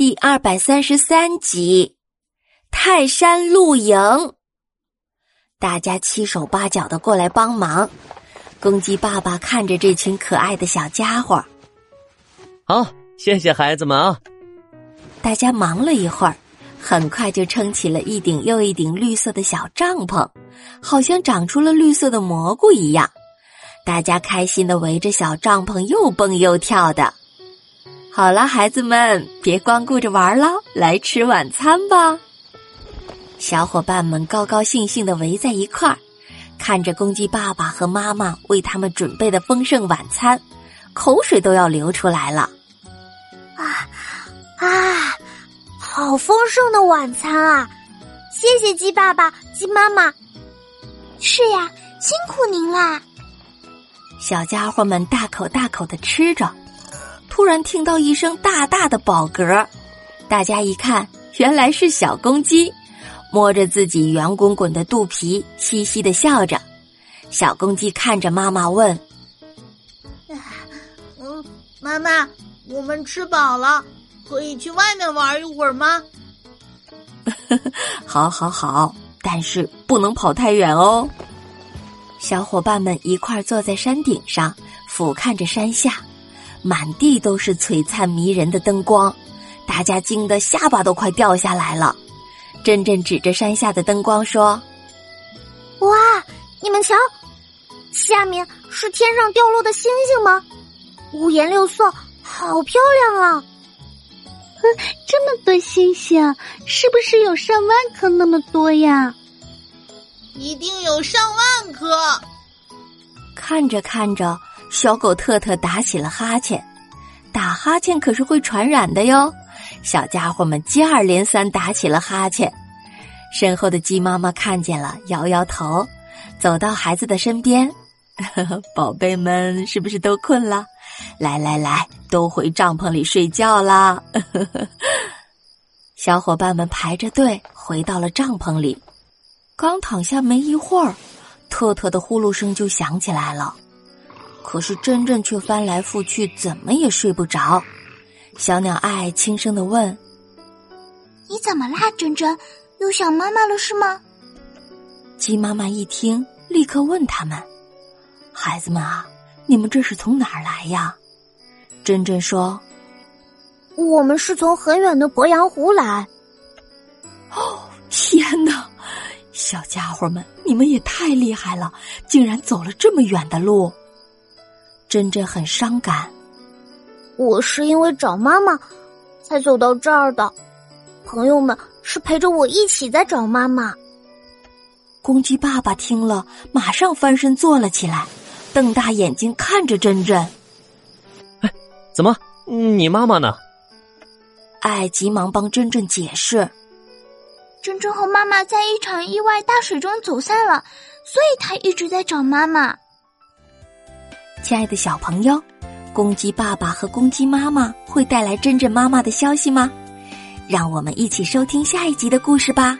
第二百三十三集，泰山露营。大家七手八脚的过来帮忙。公鸡爸爸看着这群可爱的小家伙，好，谢谢孩子们啊！大家忙了一会儿，很快就撑起了一顶又一顶绿色的小帐篷，好像长出了绿色的蘑菇一样。大家开心的围着小帐篷又蹦又跳的。好了，孩子们，别光顾着玩了，来吃晚餐吧。小伙伴们高高兴兴的围在一块儿，看着公鸡爸爸和妈妈为他们准备的丰盛晚餐，口水都要流出来了。啊啊，好丰盛的晚餐啊！谢谢鸡爸爸、鸡妈妈。是呀，辛苦您啦！小家伙们大口大口的吃着。突然听到一声大大的饱嗝，大家一看，原来是小公鸡，摸着自己圆滚滚的肚皮，嘻嘻的笑着。小公鸡看着妈妈问：“嗯，妈妈，我们吃饱了，可以去外面玩一会儿吗？”“ 好，好，好，但是不能跑太远哦。”小伙伴们一块坐在山顶上，俯瞰着山下。满地都是璀璨迷人的灯光，大家惊得下巴都快掉下来了。珍珍指着山下的灯光说：“哇，你们瞧，下面是天上掉落的星星吗？五颜六色，好漂亮啊！呵，这么多星星，是不是有上万颗那么多呀？一定有上万颗。看着看着。”小狗特特打起了哈欠，打哈欠可是会传染的哟。小家伙们接二连三打起了哈欠，身后的鸡妈妈看见了，摇摇头，走到孩子的身边：“ 宝贝们，是不是都困了？来来来，都回帐篷里睡觉啦！” 小伙伴们排着队回到了帐篷里，刚躺下没一会儿，特特的呼噜声就响起来了。可是珍珍却翻来覆去，怎么也睡不着。小鸟爱轻声的问：“你怎么啦，珍珍？又想妈妈了是吗？”鸡妈妈一听，立刻问他们：“孩子们啊，你们这是从哪儿来呀？”珍珍说：“我们是从很远的鄱阳湖来。”哦，天哪！小家伙们，你们也太厉害了，竟然走了这么远的路。珍珍很伤感，我是因为找妈妈才走到这儿的。朋友们是陪着我一起在找妈妈。公鸡爸爸听了，马上翻身坐了起来，瞪大眼睛看着珍珍。哎，怎么，你妈妈呢？爱急忙帮珍珍解释：珍珍和妈妈在一场意外大水中走散了，所以她一直在找妈妈。亲爱的小朋友，公鸡爸爸和公鸡妈妈会带来真正妈妈的消息吗？让我们一起收听下一集的故事吧。